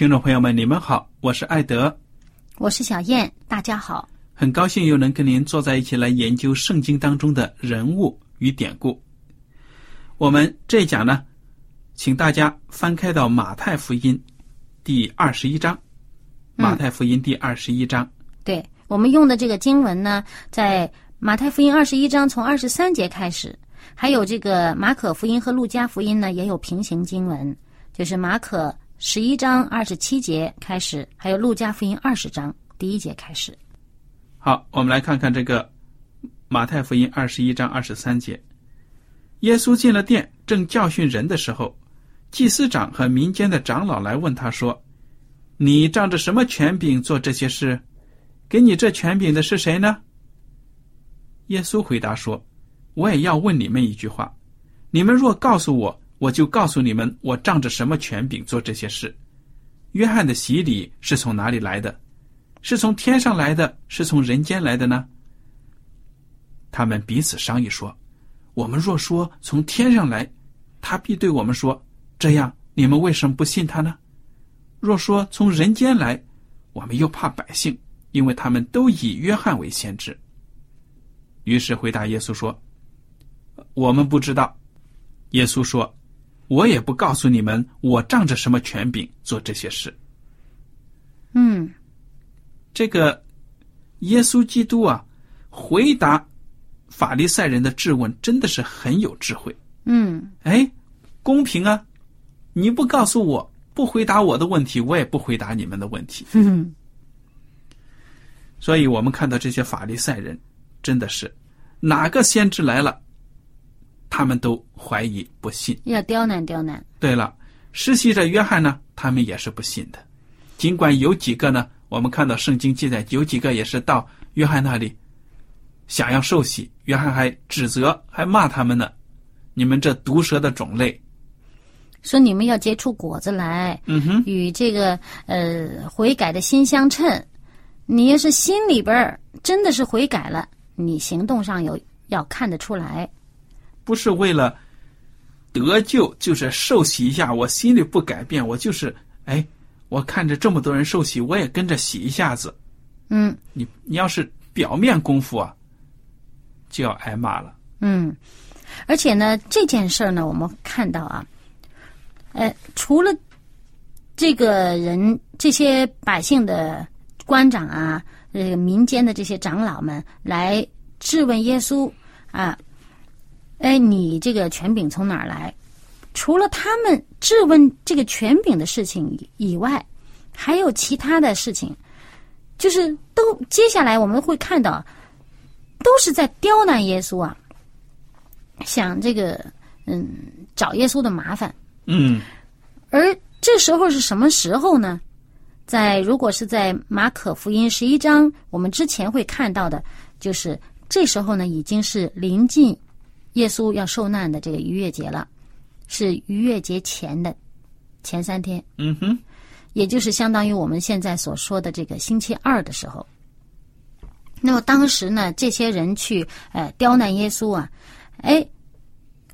听众朋友们，你们好，我是艾德，我是小燕，大家好，很高兴又能跟您坐在一起来研究圣经当中的人物与典故。我们这一讲呢。请大家翻开到马太福音第二十一章。马太福音第二十一章，对我们用的这个经文呢，在马太福音二十一章从二十三节开始，还有这个马可福音和路加福音呢，也有平行经文，就是马可十一章二十七节开始，还有路加福音二十章第一节开始。好，我们来看看这个马太福音二十一章二十三节，耶稣进了殿，正教训人的时候。祭司长和民间的长老来问他说：“你仗着什么权柄做这些事？给你这权柄的是谁呢？”耶稣回答说：“我也要问你们一句话，你们若告诉我，我就告诉你们，我仗着什么权柄做这些事。约翰的洗礼是从哪里来的？是从天上来的，是从人间来的呢？”他们彼此商议说：“我们若说从天上来，他必对我们说。”这样，你们为什么不信他呢？若说从人间来，我们又怕百姓，因为他们都以约翰为先知。于是回答耶稣说：“我们不知道。”耶稣说：“我也不告诉你们，我仗着什么权柄做这些事。”嗯，这个耶稣基督啊，回答法利赛人的质问，真的是很有智慧。嗯，哎，公平啊！你不告诉我，不回答我的问题，我也不回答你们的问题。所以，我们看到这些法利赛人，真的是哪个先知来了，他们都怀疑不信，要刁难刁难。对了，实习者约翰呢，他们也是不信的。尽管有几个呢，我们看到圣经记载，有几个也是到约翰那里想要受洗，约翰还指责，还骂他们呢：“你们这毒蛇的种类。”说你们要结出果子来，嗯哼，与这个呃悔改的心相称。你要是心里边真的是悔改了，你行动上有要看得出来。不是为了得救，就是受洗一下。我心里不改变，我就是哎，我看着这么多人受洗，我也跟着洗一下子。嗯，你你要是表面功夫啊，就要挨骂了。嗯，而且呢，这件事儿呢，我们看到啊。呃，除了这个人，这些百姓的官长啊，这个，民间的这些长老们来质问耶稣啊，哎，你这个权柄从哪儿来？除了他们质问这个权柄的事情以外，还有其他的事情，就是都接下来我们会看到，都是在刁难耶稣啊，想这个嗯找耶稣的麻烦。嗯，而这时候是什么时候呢？在如果是在马可福音十一章，我们之前会看到的，就是这时候呢，已经是临近耶稣要受难的这个逾越节了，是逾越节前的前三天，嗯哼，也就是相当于我们现在所说的这个星期二的时候。那么当时呢，这些人去呃刁难耶稣啊，哎，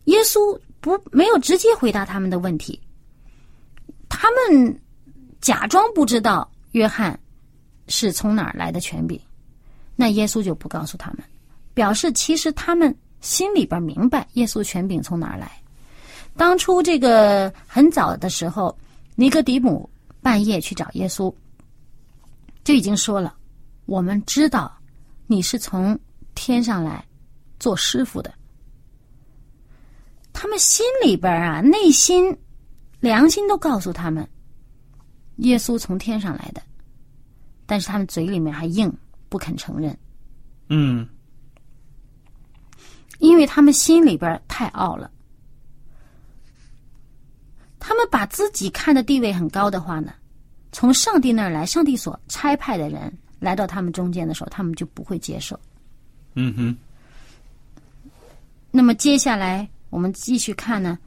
耶稣不没有直接回答他们的问题，他们假装不知道约翰是从哪儿来的权柄，那耶稣就不告诉他们，表示其实他们心里边明白耶稣权柄从哪儿来。当初这个很早的时候，尼哥底母半夜去找耶稣，就已经说了，我们知道。你是从天上来做师傅的，他们心里边啊，内心良心都告诉他们，耶稣从天上来的，但是他们嘴里面还硬不肯承认。嗯，因为他们心里边太傲了，他们把自己看的地位很高的话呢，从上帝那儿来，上帝所差派的人。来到他们中间的时候，他们就不会接受。嗯哼。那么接下来我们继续看呢，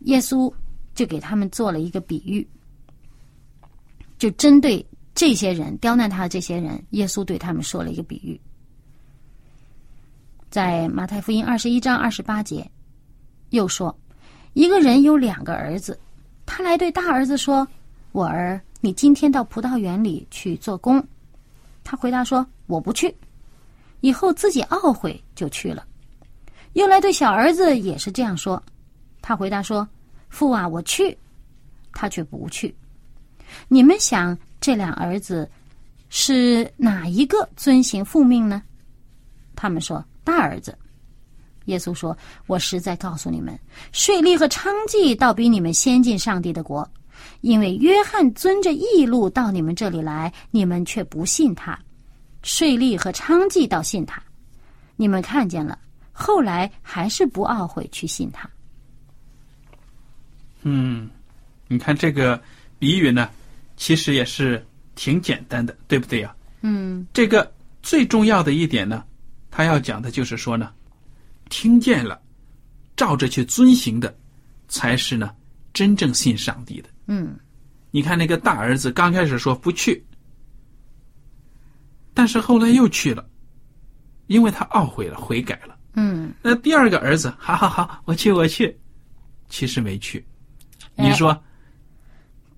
耶稣就给他们做了一个比喻，就针对这些人刁难他的这些人，耶稣对他们说了一个比喻，在马太福音二十一章二十八节，又说，一个人有两个儿子，他来对大儿子说：“我儿，你今天到葡萄园里去做工。”他回答说：“我不去。”以后自己懊悔就去了。又来对小儿子也是这样说。他回答说：“父啊，我去。”他却不去。你们想，这两儿子是哪一个遵行父命呢？他们说：“大儿子。”耶稣说：“我实在告诉你们，税吏和娼妓倒比你们先进上帝的国。”因为约翰遵着义路到你们这里来，你们却不信他；税吏和娼妓倒信他，你们看见了，后来还是不懊悔去信他。嗯，你看这个比喻呢，其实也是挺简单的，对不对呀？嗯，这个最重要的一点呢，他要讲的就是说呢，听见了，照着去遵行的，才是呢真正信上帝的。嗯，你看那个大儿子刚开始说不去，但是后来又去了，因为他懊悔了，悔改了。嗯，那第二个儿子，好好好，我去，我去，其实没去。你说，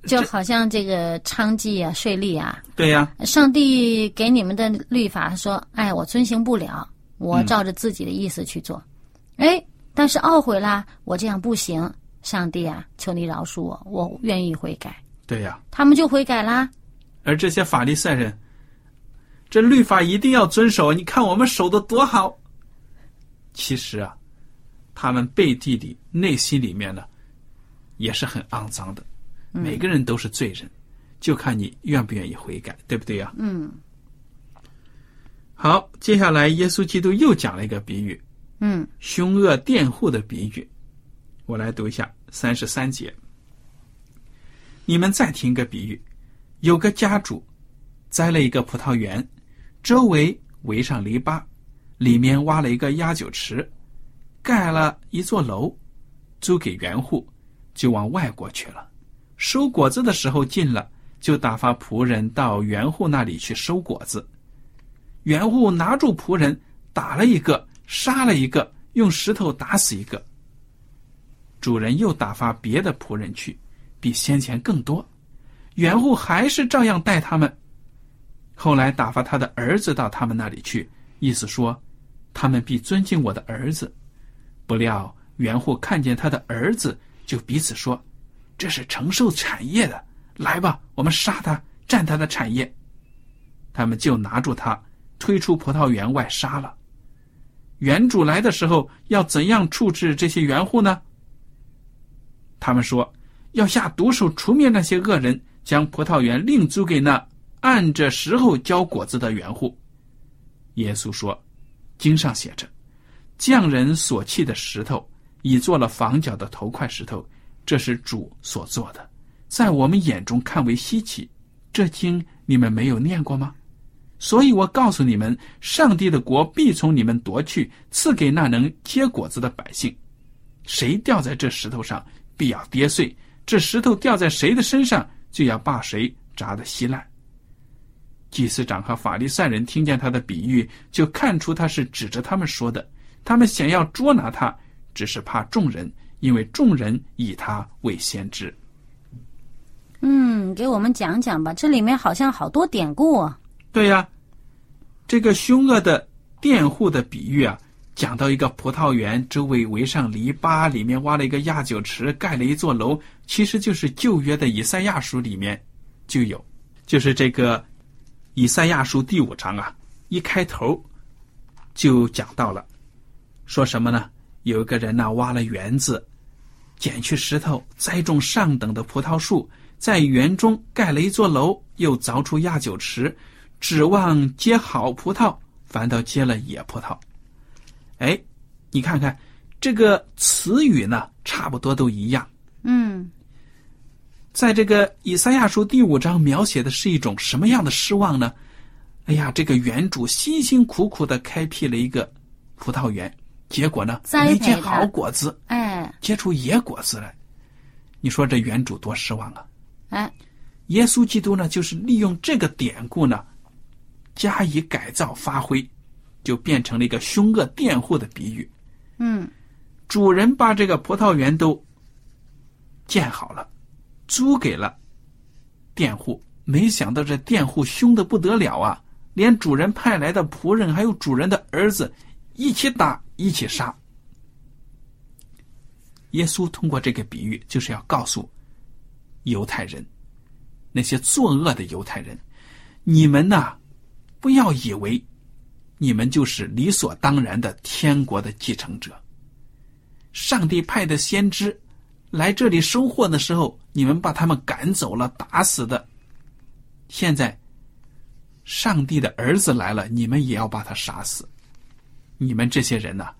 就好像这个娼妓啊、税吏啊，对呀，上帝给你们的律法说，哎，我遵行不了，我照着自己的意思去做，哎，但是懊悔啦，我这样不行。上帝啊，求你饶恕我，我愿意悔改。对呀，他们就悔改啦。而这些法利赛人，这律法一定要遵守。你看我们守的多好。其实啊，他们背地里、内心里面呢，也是很肮脏的。每个人都是罪人，就看你愿不愿意悔改，对不对呀？嗯。好，接下来耶稣基督又讲了一个比喻。嗯。凶恶佃户的比喻。我来读一下三十三节。你们再听个比喻：有个家主栽了一个葡萄园，周围围上篱笆，里面挖了一个压酒池，盖了一座楼，租给园户，就往外国去了。收果子的时候近了，就打发仆人到园户那里去收果子。园户拿住仆人，打了一个，杀了一个，用石头打死一个。主人又打发别的仆人去，比先前更多。园户还是照样待他们。后来打发他的儿子到他们那里去，意思说，他们必尊敬我的儿子。不料园户看见他的儿子，就彼此说：“这是承受产业的，来吧，我们杀他，占他的产业。”他们就拿住他，推出葡萄园外杀了。园主来的时候，要怎样处置这些园户呢？他们说要下毒手除灭那些恶人，将葡萄园另租给那按着时候交果子的园户。耶稣说：“经上写着，匠人所弃的石头，已做了房角的头块石头，这是主所做的，在我们眼中看为稀奇。这经你们没有念过吗？所以我告诉你们，上帝的国必从你们夺去，赐给那能结果子的百姓。谁掉在这石头上，必要跌碎；这石头掉在谁的身上，就要把谁砸得稀烂。祭司长和法利赛人听见他的比喻，就看出他是指着他们说的。他们想要捉拿他，只是怕众人，因为众人以他为先知。嗯，给我们讲讲吧，这里面好像好多典故啊。对呀，这个凶恶的佃户的比喻啊，讲到一个葡萄园周围围上篱笆，里面挖了一个压酒池，盖了一座楼，其实就是旧约的以赛亚书里面就有，就是这个以赛亚书第五章啊，一开头就讲到了，说什么呢？有一个人呢挖了园子，捡去石头，栽种上等的葡萄树。在园中盖了一座楼，又凿出压酒池，指望结好葡萄，反倒结了野葡萄。哎，你看看这个词语呢，差不多都一样。嗯，在这个以赛亚书第五章描写的是一种什么样的失望呢？哎呀，这个园主辛辛苦苦的开辟了一个葡萄园，结果呢没结好果子，哎，结出野果子来。你说这原主多失望啊！哎，耶稣基督呢，就是利用这个典故呢，加以改造发挥，就变成了一个凶恶佃户的比喻。嗯，主人把这个葡萄园都建好了，租给了佃户，没想到这佃户凶的不得了啊，连主人派来的仆人还有主人的儿子一起打，一起杀。耶稣通过这个比喻，就是要告诉。犹太人，那些作恶的犹太人，你们呐，不要以为你们就是理所当然的天国的继承者。上帝派的先知来这里收获的时候，你们把他们赶走了、打死的。现在，上帝的儿子来了，你们也要把他杀死。你们这些人呐，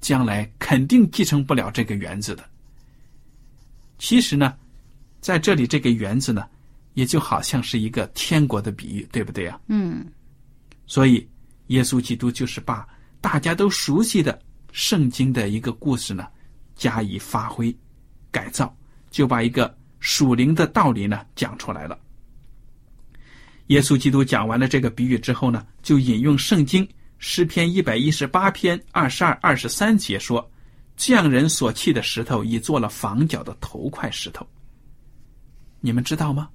将来肯定继承不了这个园子的。其实呢。在这里，这个园子呢，也就好像是一个天国的比喻，对不对啊？嗯。所以，耶稣基督就是把大家都熟悉的圣经的一个故事呢，加以发挥、改造，就把一个属灵的道理呢讲出来了。耶稣基督讲完了这个比喻之后呢，就引用圣经诗篇一百一十八篇二十二、二十三节说：“匠人所砌的石头，已做了房角的头块石头。”你们知道吗？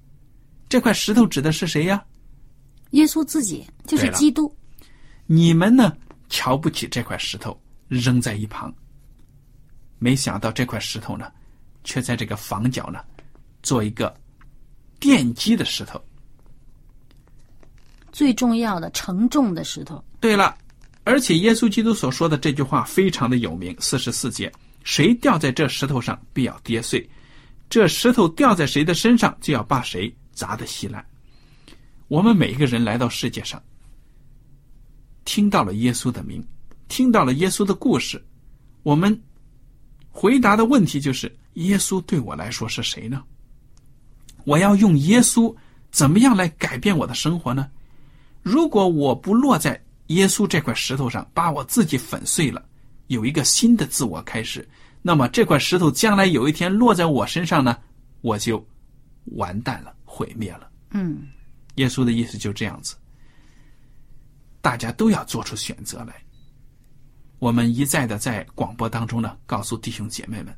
这块石头指的是谁呀？耶稣自己就是基督。你们呢？瞧不起这块石头，扔在一旁。没想到这块石头呢，却在这个房角呢，做一个奠基的石头。最重要的、承重的石头。对了，而且耶稣基督所说的这句话非常的有名。四十四节，谁掉在这石头上，必要跌碎。这石头掉在谁的身上，就要把谁砸得稀烂。我们每一个人来到世界上，听到了耶稣的名，听到了耶稣的故事，我们回答的问题就是：耶稣对我来说是谁呢？我要用耶稣怎么样来改变我的生活呢？如果我不落在耶稣这块石头上，把我自己粉碎了，有一个新的自我开始。那么这块石头将来有一天落在我身上呢，我就完蛋了，毁灭了。嗯，耶稣的意思就这样子。大家都要做出选择来。我们一再的在广播当中呢，告诉弟兄姐妹们，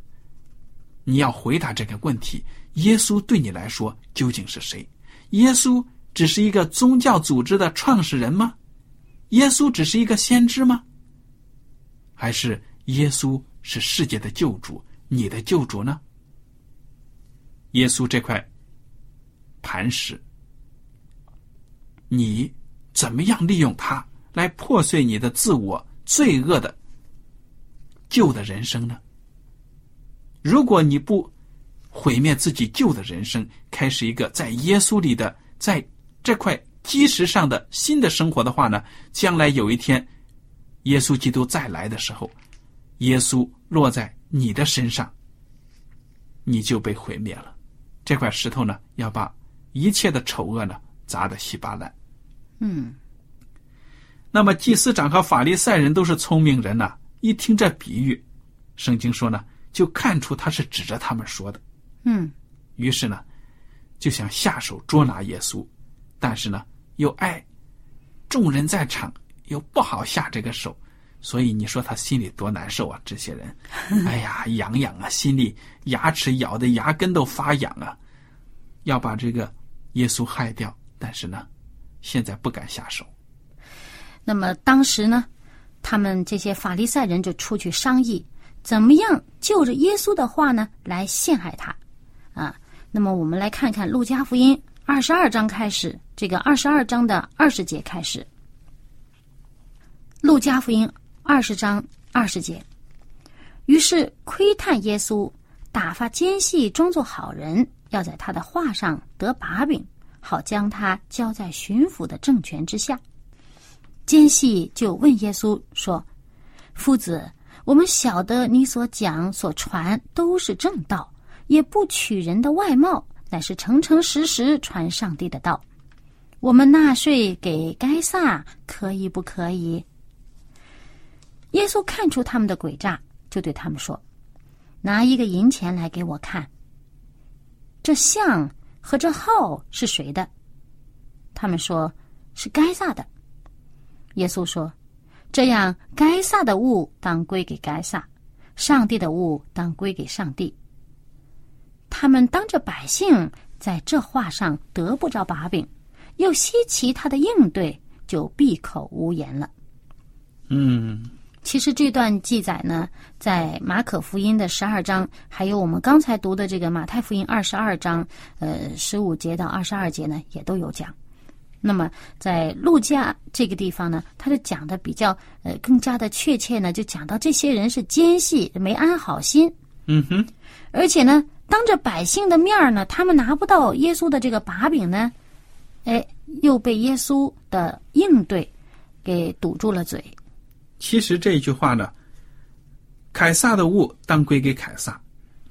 你要回答这个问题：耶稣对你来说究竟是谁？耶稣只是一个宗教组织的创始人吗？耶稣只是一个先知吗？还是耶稣？是世界的救主，你的救主呢？耶稣这块磐石，你怎么样利用它来破碎你的自我罪恶的旧的人生呢？如果你不毁灭自己旧的人生，开始一个在耶稣里的在这块基石上的新的生活的话呢？将来有一天，耶稣基督再来的时候。耶稣落在你的身上，你就被毁灭了。这块石头呢，要把一切的丑恶呢砸得稀巴烂。嗯，那么祭司长和法利赛人都是聪明人呐、一听这比喻，圣经说呢，就看出他是指着他们说的。嗯于是呢，就想下手捉拿耶稣，但是呢，又爱众人在场，又不好下这个手，所以你说他心里多难受啊！这些人，哎呀，痒痒啊，心里牙齿咬的牙根都发痒啊，要把这个耶稣害掉，但是呢，现在不敢下手。那么当时呢，他们这些法利赛人就出去商议，怎么样就着耶稣的话呢来陷害他，啊。那么我们来看看《路加福音》二十二章开始，这个二十二章的二十节开始，《路加福音》二十章二十节。于是窥探耶稣，打发奸细装作好人，要在他的话上得把柄，好将他交在巡抚的政权之下。奸细就问耶稣说：“夫子，我们晓得你所讲所传都是正道，也不取人的外貌，乃是诚诚实实传上帝的道。我们纳税给该撒，可以不可以？”耶稣看出他们的诡诈，就对他们说：“拿一个银钱来给我看。这像和这号是谁的？”他们说：“是该撒的。”耶稣说：“这样，该撒的物当归给该撒，上帝的物当归给上帝。”他们当着百姓在这话上得不着把柄，又稀奇他的应对，就闭口无言了。嗯，其实这段记载呢，在马可福音的十二章，还有我们刚才读的这个马太福音二十二章，呃，十五节到二十二节呢，也都有讲。那么在路加这个地方呢，他就讲的比较呃更加的确切呢，就讲到这些人是奸细，没安好心，嗯哼，而且呢，当着百姓的面呢，他们拿不到耶稣的这个把柄呢，哎，又被耶稣的应对给堵住了嘴。其实这一句话呢，凯撒的物当归给凯撒，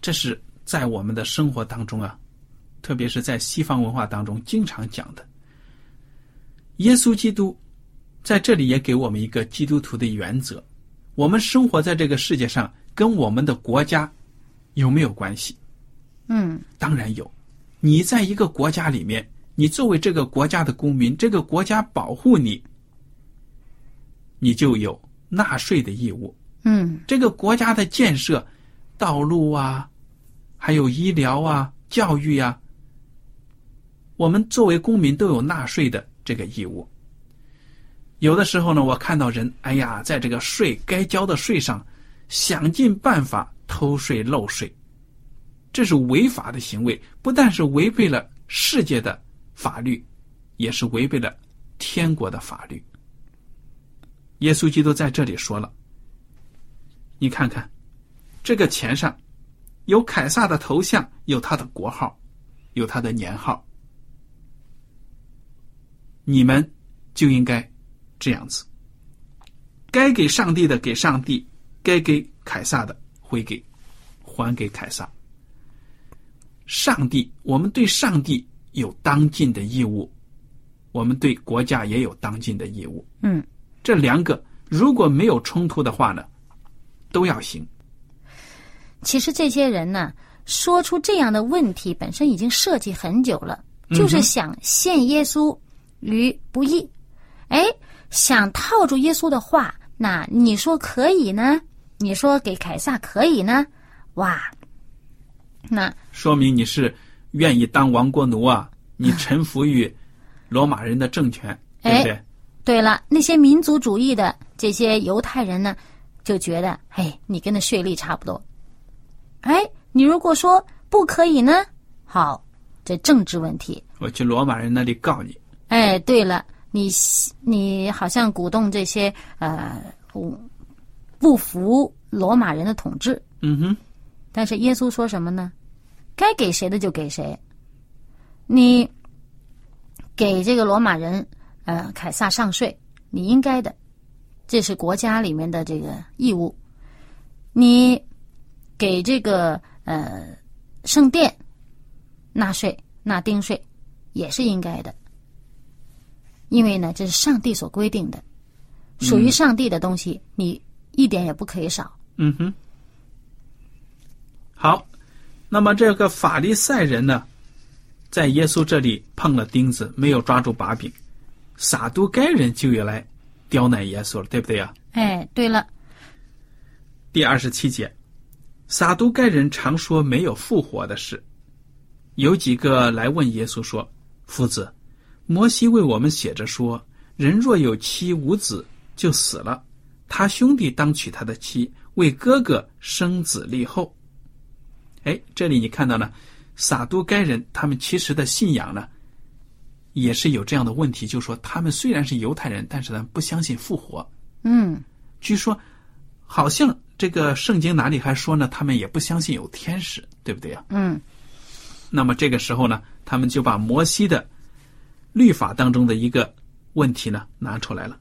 这是在我们的生活当中啊，特别是在西方文化当中经常讲的。耶稣基督在这里也给我们一个基督徒的原则：我们生活在这个世界上，跟我们的国家有没有关系？嗯当然有。你在一个国家里面，你作为这个国家的公民，这个国家保护你，你就有纳税的义务。嗯这个国家的建设，道路啊，还有医疗啊、教育啊，我们作为公民都有纳税的这个义务。有的时候呢，我看到人，哎呀，在这个税该交的税上，想尽办法偷税漏税，这是违法的行为，不但是违背了世界的法律，也是违背了天国的法律。耶稣基督在这里说了。你看看，这个钱上有凯撒的头像，有他的国号，有他的年号。你们就应该这样子：该给上帝的给上帝，该给凯撒的回给，还给凯撒。上帝，我们对上帝有当尽的义务，我们对国家也有当尽的义务。嗯，这两个如果没有冲突的话呢，都要行。其实这些人呢，说出这样的问题本身已经设计很久了，就是想陷耶稣于不义。哎，想套住耶稣的话，那你说可以呢？你说给凯撒可以呢？哇，那说明你是愿意当亡国奴啊，你臣服于罗马人的政权，对不对？对了，那些民族主义的这些犹太人呢，就觉得，哎，你跟那税吏差不多。哎，你如果说不可以呢？好，这政治问题。我去罗马人那里告你。哎，对了，你你好像鼓动这些呃不不服罗马人的统治，嗯哼，但是耶稣说什么呢？该给谁的就给谁。你给这个罗马人呃凯撒上税，你应该的，这是国家里面的这个义务。你给这个呃圣殿纳税纳丁税，也是应该的。因为呢，这是上帝所规定的。属于上帝的东西，你一点也不可以少。嗯哼。好，那么这个法利赛人呢，在耶稣这里碰了钉子，没有抓住把柄。撒都该人就要来刁难耶稣了，对不对呀？哎，对了，第二十七节，撒都该人常说没有复活的事。有几个来问耶稣说：“夫子，摩西为我们写着说，人若有妻无子，就死了，他兄弟当娶他的妻，为哥哥生子立后。”哎，这里你看到呢，撒都该人他们其实的信仰呢，也是有这样的问题，就是说他们虽然是犹太人，但是呢不相信复活。嗯，据说好像这个圣经哪里还说呢，他们也不相信有天使，对不对呀？嗯，那么这个时候呢，他们就把摩西的律法当中的一个问题呢拿出来了。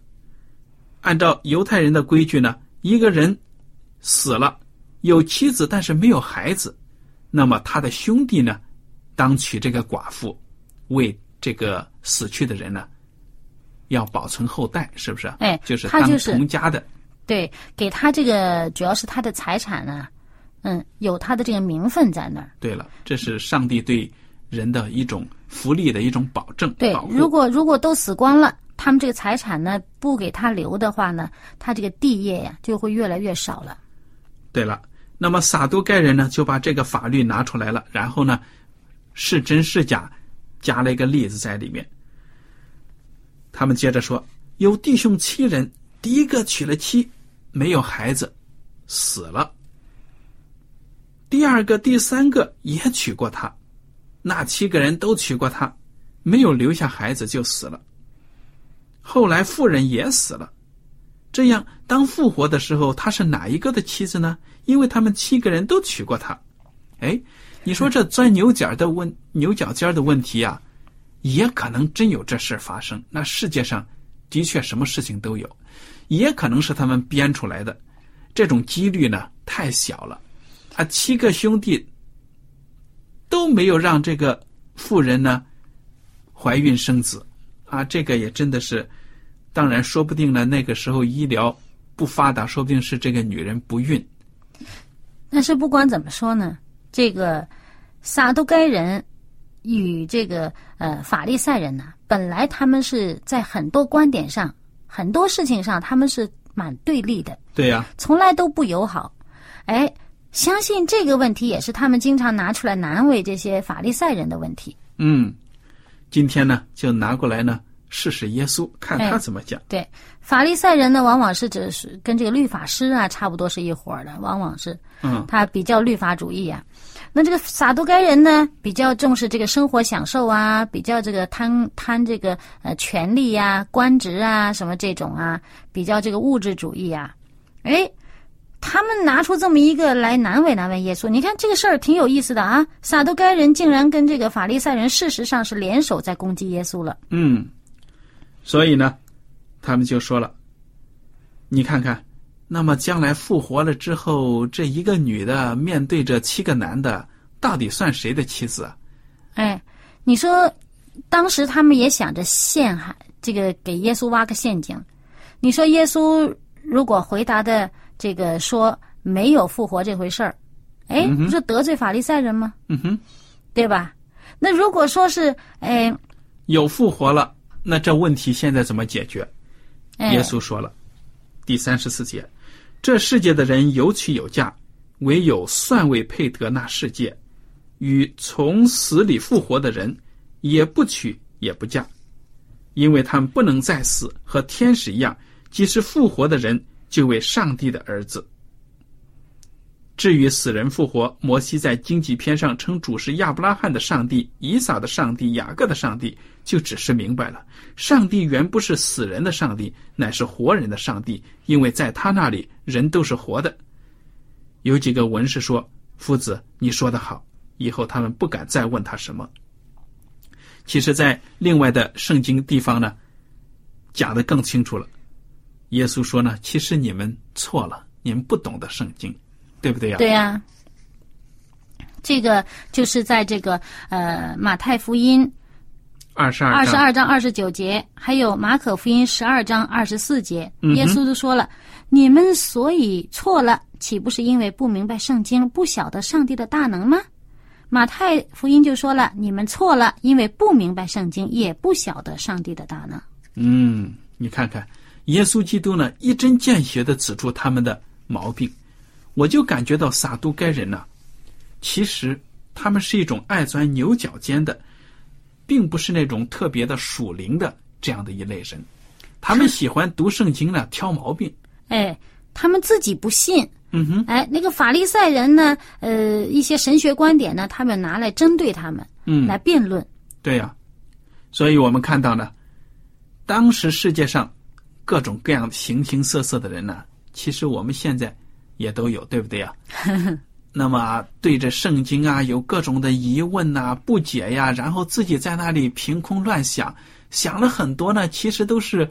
按照犹太人的规矩呢，一个人死了，有妻子但是没有孩子，那么他的兄弟呢，当娶这个寡妇，为这个死去的人呢，要保存后代，是不是？哎就是当他就是同家的。对，给他这个主要是他的财产呢，嗯，有他的这个名分在那儿。对了，这是上帝对人的一种福利的一种保证。对如果如果都死光了，他们这个财产呢不给他留的话呢，他这个地业呀就会越来越少了。对了，那么撒都盖人呢就把这个法律拿出来了，然后呢是真是假，加了一个例子在里面。他们接着说，有弟兄七人，第一个娶了妻，没有孩子，死了；第二个、第三个也娶过她，那七个人都娶过她，没有留下孩子就死了。后来妇人也死了。这样，当复活的时候，他是哪一个的妻子呢？因为他们七个人都娶过她。哎，你说这钻牛角的问牛角尖的问题啊，也可能真有这事发生。那世界上的确什么事情都有，也可能是他们编出来的。这种几率呢太小了。啊，七个兄弟都没有让这个妇人呢怀孕生子啊，这个也真的是。当然，说不定呢，那个时候医疗不发达，说不定是这个女人不孕。但是不管怎么说呢，这个撒都该人与这个呃法利赛人呢，本来他们是在很多观点上、很多事情上，他们是蛮对立的，对呀、从来都不友好。哎，相信这个问题也是他们经常拿出来难为这些法利赛人的问题。嗯，今天呢，就拿过来呢试试耶稣，看他哎怎么讲。对，法利赛人呢，往往是指是跟这个律法师啊差不多是一伙儿的，往往是嗯，他比较律法主义啊。那这个撒都该人呢，比较重视这个生活享受啊，比较这个贪贪这个呃权利呀、官职啊什么这种啊，比较这个物质主义啊。哎，他们拿出这么一个来难为难为耶稣，你看这个事儿挺有意思的啊。撒都该人竟然跟这个法利赛人事实上是联手在攻击耶稣了。嗯，所以呢，他们就说了，你看看，那么将来复活了之后，这一个女的面对着七个男的，到底算谁的妻子啊？哎，你说，当时他们也想着陷害这个给耶稣挖个陷阱。你说耶稣如果回答的这个说没有复活这回事儿，哎，不是得罪法利赛人吗？嗯哼，对吧？那如果说是哎有复活了，那这问题现在怎么解决？哎耶稣说了，第三十四节，这世界的人有娶有嫁，唯有算为配得那世界，与从死里复活的人，也不娶也不嫁，因为他们不能再死，和天使一样，即使复活的人，就为上帝的儿子。至于死人复活，摩西在经济篇上称主是亚伯拉罕的上帝、以撒的上帝、雅各的上帝，就只是明白了，上帝原不是死人的上帝，乃是活人的上帝，因为在他那里人都是活的。有几个文士说：“夫子，你说的好。”以后他们不敢再问他什么。其实，在另外的圣经地方呢，讲的更清楚了。耶稣说呢：“其实你们错了，你们不懂得圣经。”对不对呀、对呀、这个就是在这个呃马太福音二十二二十二章二十九节，还有马可福音十二章二十四节，耶稣就说了：“你们所以错了，岂不是因为不明白圣经，不晓得上帝的大能吗？”马太福音就说了：“你们错了，因为不明白圣经，也不晓得上帝的大能。”嗯，你看看，耶稣基督呢，一针见血的指出他们的毛病，我就感觉到撒都该人呢，其实他们是一种爱钻牛角尖的。并不是那种特别的属灵的这样的一类人，他们喜欢读圣经呢，挑毛病。哎，他们自己不信。嗯哼。哎，那个法利赛人呢？呃，一些神学观点呢，他们拿来针对他们，嗯，来辩论。对呀，所以我们看到呢，当时世界上各种各样形形色色的人呢，其实我们现在也都有，对不对呀？那么对着圣经啊，有各种的疑问呐、不解呀，然后自己在那里凭空乱想，想了很多呢，其实都是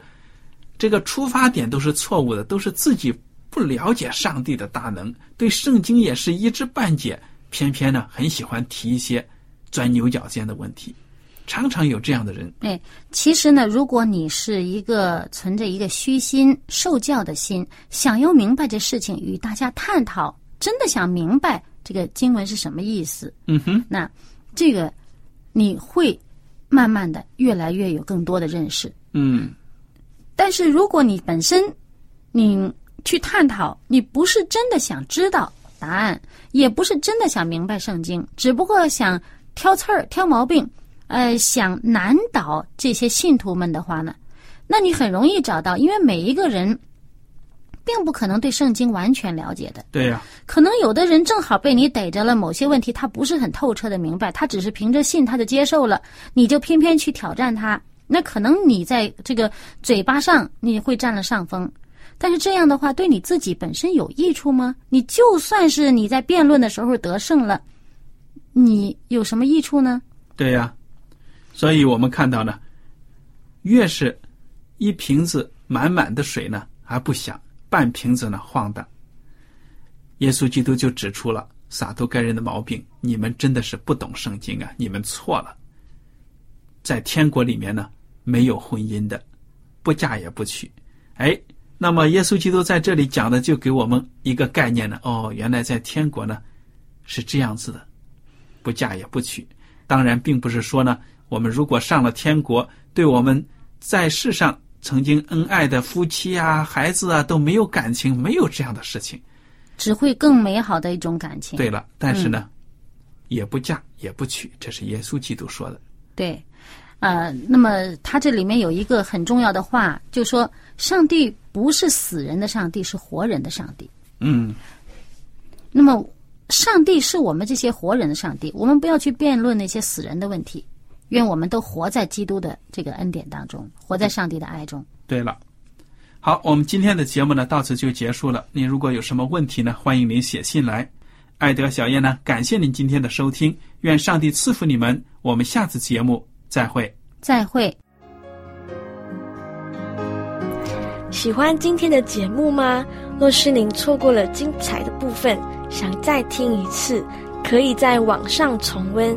这个出发点都是错误的，都是自己不了解上帝的大能，对圣经也是一知半解，偏偏呢很喜欢提一些钻牛角尖的问题，常常有这样的人。哎，其实呢，如果你是一个存着一个虚心受教的心，想要明白这事情，与大家探讨。真的想明白这个经文是什么意思？嗯哼，那这个你会慢慢的越来越有更多的认识。嗯，但是如果你本身你去探讨，你不是真的想知道答案，也不是真的想明白圣经，只不过想挑刺儿、挑毛病，呃，想难倒这些信徒们的话呢，那你很容易找到，因为每一个人。并不可能对圣经完全了解的。对呀，可能有的人正好被你逮着了某些问题，他不是很透彻的明白，他只是凭着信他就接受了，你就偏偏去挑战他，那可能你在这个嘴巴上你会占了上风，但是这样的话对你自己本身有益处吗？你就算是你在辩论的时候得胜了，你有什么益处呢？对呀，所以我们看到呢，越是一瓶子满满的水呢，还不想。半瓶子呢晃荡。耶稣基督就指出了撒都该人的毛病：你们真的是不懂圣经啊！你们错了。在天国里面呢，没有婚姻的，不嫁也不娶。哎，那么耶稣基督在这里讲的，就给我们一个概念呢。哦，原来在天国呢是这样子的，不嫁也不娶。当然，并不是说呢，我们如果上了天国，对我们在世上。曾经恩爱的夫妻啊、孩子啊都没有感情，没有这样的事情，只会更美好的一种感情。对了，但是呢，也不嫁也不娶，这是耶稣基督说的。对，呃，那么他这里面有一个很重要的话，就说上帝不是死人的上帝，是活人的上帝。嗯，那么上帝是我们这些活人的上帝，我们不要去辩论那些死人的问题。愿我们都活在基督的这个恩典当中，活在上帝的爱中。对了，好，我们今天的节目呢到此就结束了。您如果有什么问题呢，欢迎您写信来。爱德小燕呢，感谢您今天的收听，愿上帝赐福你们。我们下次节目再会。再会。喜欢今天的节目吗？若是您错过了精彩的部分，想再听一次，可以在网上重温。